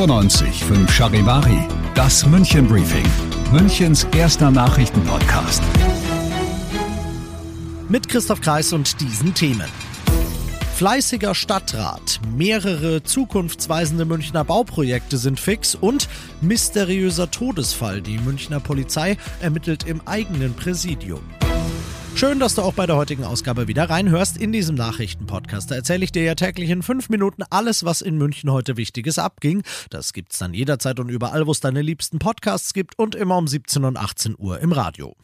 95 5 Charivari, das München Briefing, Münchens erster Nachrichtenpodcast. Mit Christoph Kreis und diesen Themen. Fleißiger Stadtrat, mehrere zukunftsweisende Münchner Bauprojekte sind fix und mysteriöser Todesfall. Die Münchner Polizei ermittelt im eigenen Präsidium. Schön, dass du auch bei der heutigen Ausgabe wieder reinhörst in diesem Nachrichtenpodcast. Da erzähle ich dir ja täglich in fünf Minuten alles, was in München heute Wichtiges abging. Das gibt's dann jederzeit und überall, wo es deine liebsten Podcasts gibt und immer um 17 und 18 Uhr im Radio.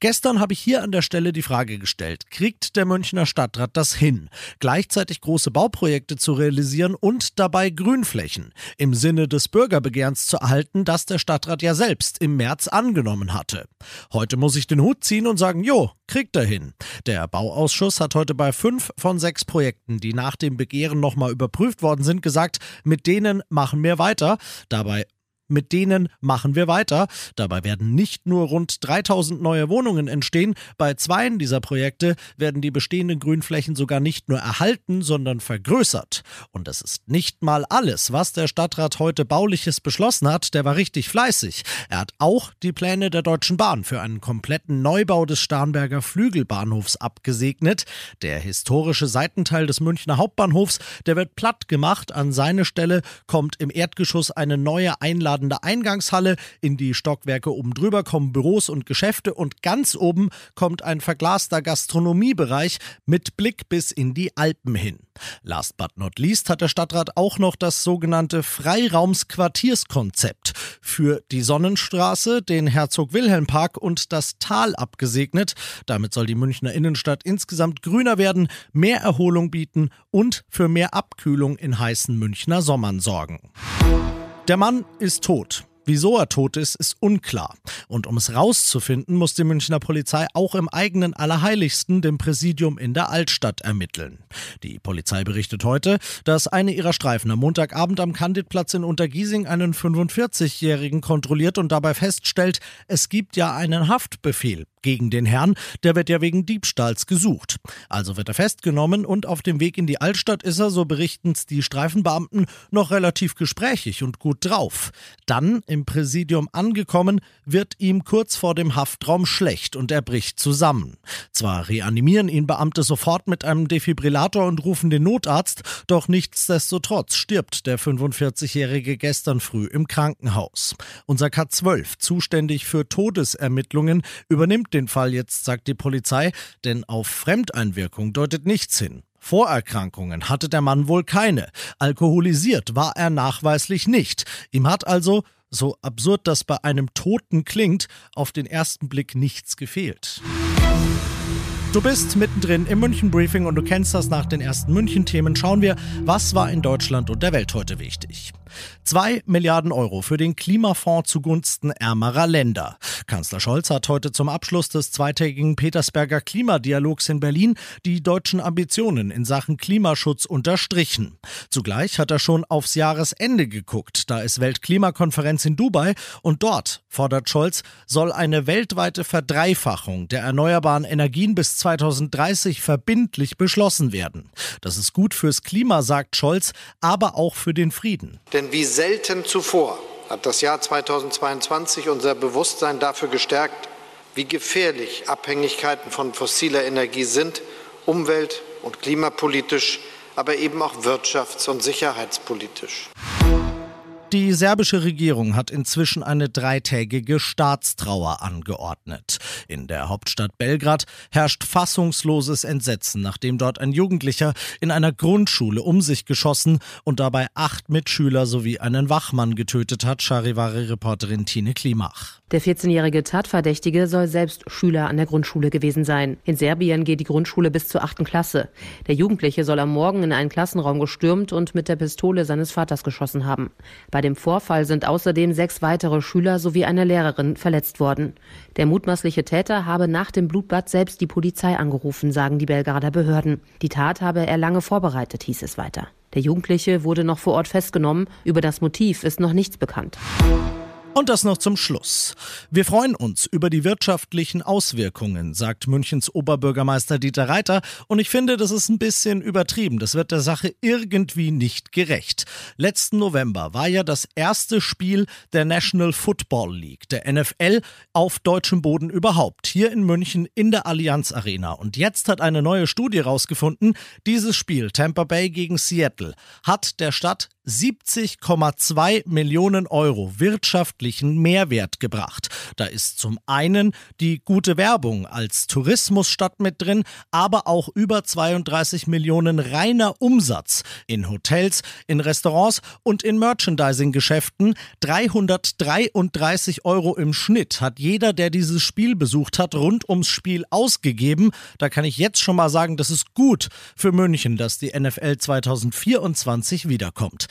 Gestern habe ich hier an der Stelle die Frage gestellt, kriegt der Münchner Stadtrat das hin, gleichzeitig große Bauprojekte zu realisieren und dabei Grünflächen im Sinne des Bürgerbegehrens zu erhalten, das der Stadtrat ja selbst im März angenommen hatte? Heute muss ich den Hut ziehen und sagen, jo, kriegt er hin. Der Bauausschuss hat heute bei fünf von sechs Projekten, die nach dem Begehren nochmal überprüft worden sind, gesagt, mit denen machen wir weiter. Dabei mit denen machen wir weiter. Dabei werden nicht nur rund 3000 neue Wohnungen entstehen, bei zweien dieser Projekte werden die bestehenden Grünflächen sogar nicht nur erhalten, sondern vergrößert. Und das ist nicht mal alles, was der Stadtrat heute bauliches beschlossen hat, der war richtig fleißig. Er hat auch die Pläne der Deutschen Bahn für einen kompletten Neubau des Starnberger Flügelbahnhofs abgesegnet. Der historische Seitenteil des Münchner Hauptbahnhofs, der wird platt gemacht. An seine Stelle kommt im Erdgeschoss eine neue Einladung einladende Eingangshalle. In die Stockwerke oben drüber kommen Büros und Geschäfte und ganz oben kommt ein verglaster Gastronomiebereich mit Blick bis in die Alpen hin. Last but not least hat der Stadtrat auch noch das sogenannte Freiraumsquartierskonzept für die Sonnenstraße, den Herzog-Wilhelm-Park und das Tal abgesegnet. Damit soll die Münchner Innenstadt insgesamt grüner werden, mehr Erholung bieten und für mehr Abkühlung in heißen Münchner Sommern sorgen. Der Mann ist tot. Wieso er tot ist, ist unklar. Und um es rauszufinden, muss die Münchner Polizei auch im eigenen Allerheiligsten, dem Präsidium in der Altstadt, ermitteln. Die Polizei berichtet heute, dass eine ihrer Streifen am Montagabend am Kandidplatz in Untergiesing einen 45-Jährigen kontrolliert und dabei feststellt, es gibt ja einen Haftbefehl gegen den Herrn, der wird ja wegen Diebstahls gesucht. Also wird er festgenommen und auf dem Weg in die Altstadt ist er, so berichten's die Streifenbeamten, noch relativ gesprächig und gut drauf. Dann im Präsidium angekommen, wird ihm kurz vor dem Haftraum schlecht und er bricht zusammen. Zwar reanimieren ihn Beamte sofort mit einem Defibrillator und rufen den Notarzt, doch nichtsdestotrotz stirbt der 45-Jährige gestern früh im Krankenhaus. Unser K12, zuständig für Todesermittlungen, übernimmt den Fall jetzt, sagt die Polizei, denn auf Fremdeinwirkung deutet nichts hin. Vorerkrankungen hatte der Mann wohl keine. Alkoholisiert war er nachweislich nicht. Ihm hat also so absurd das bei einem Toten klingt, auf den ersten Blick nichts gefehlt. Du bist mittendrin im München Briefing und du kennst das nach den ersten München Themen. Schauen wir, was war in Deutschland und der Welt heute wichtig. Zwei Milliarden Euro für den Klimafonds zugunsten ärmerer Länder. Kanzler Scholz hat heute zum Abschluss des zweitägigen Petersberger Klimadialogs in Berlin die deutschen Ambitionen in Sachen Klimaschutz unterstrichen. Zugleich hat er schon aufs Jahresende geguckt. Da ist Weltklimakonferenz in Dubai und dort, fordert Scholz, soll eine weltweite Verdreifachung der erneuerbaren Energien bis 2030 verbindlich beschlossen werden. Das ist gut fürs Klima, sagt Scholz, aber auch für den Frieden. Denn wie selten zuvor hat das Jahr 2022 unser Bewusstsein dafür gestärkt, wie gefährlich Abhängigkeiten von fossiler Energie sind, umwelt- und klimapolitisch, aber eben auch wirtschafts- und sicherheitspolitisch. Die serbische Regierung hat inzwischen eine dreitägige Staatstrauer angeordnet. In der Hauptstadt Belgrad herrscht fassungsloses Entsetzen, nachdem dort ein Jugendlicher in einer Grundschule um sich geschossen und dabei acht Mitschüler sowie einen Wachmann getötet hat, Charivari-Reporterin Tine Klimach. Der 14-jährige Tatverdächtige soll selbst Schüler an der Grundschule gewesen sein. In Serbien geht die Grundschule bis zur achten Klasse. Der Jugendliche soll am Morgen in einen Klassenraum gestürmt und mit der Pistole seines Vaters geschossen haben. Bei dem Vorfall sind außerdem sechs weitere Schüler sowie eine Lehrerin verletzt worden. Der mutmaßliche Täter habe nach dem Blutbad selbst die Polizei angerufen, sagen die Belgrader Behörden. Die Tat habe er lange vorbereitet, hieß es weiter. Der Jugendliche wurde noch vor Ort festgenommen. Über das Motiv ist noch nichts bekannt. Und das noch zum Schluss. Wir freuen uns über die wirtschaftlichen Auswirkungen, sagt Münchens Oberbürgermeister Dieter Reiter. Und ich finde, das ist ein bisschen übertrieben. Das wird der Sache irgendwie nicht gerecht. Letzten November war ja das erste Spiel der National Football League, der NFL, auf deutschem Boden überhaupt. Hier in München in der Allianz Arena. Und jetzt hat eine neue Studie herausgefunden, dieses Spiel, Tampa Bay gegen Seattle, hat der Stadt 70,2 Millionen Euro wirtschaftlichen Mehrwert gebracht. Da ist zum einen die gute Werbung als Tourismusstadt mit drin, aber auch über 32 Millionen reiner Umsatz in Hotels, in Restaurants und in Merchandising-Geschäften. 333 Euro im Schnitt hat jeder, der dieses Spiel besucht hat, rund ums Spiel ausgegeben. Da kann ich jetzt schon mal sagen, das ist gut für München, dass die NFL 2024 wiederkommt.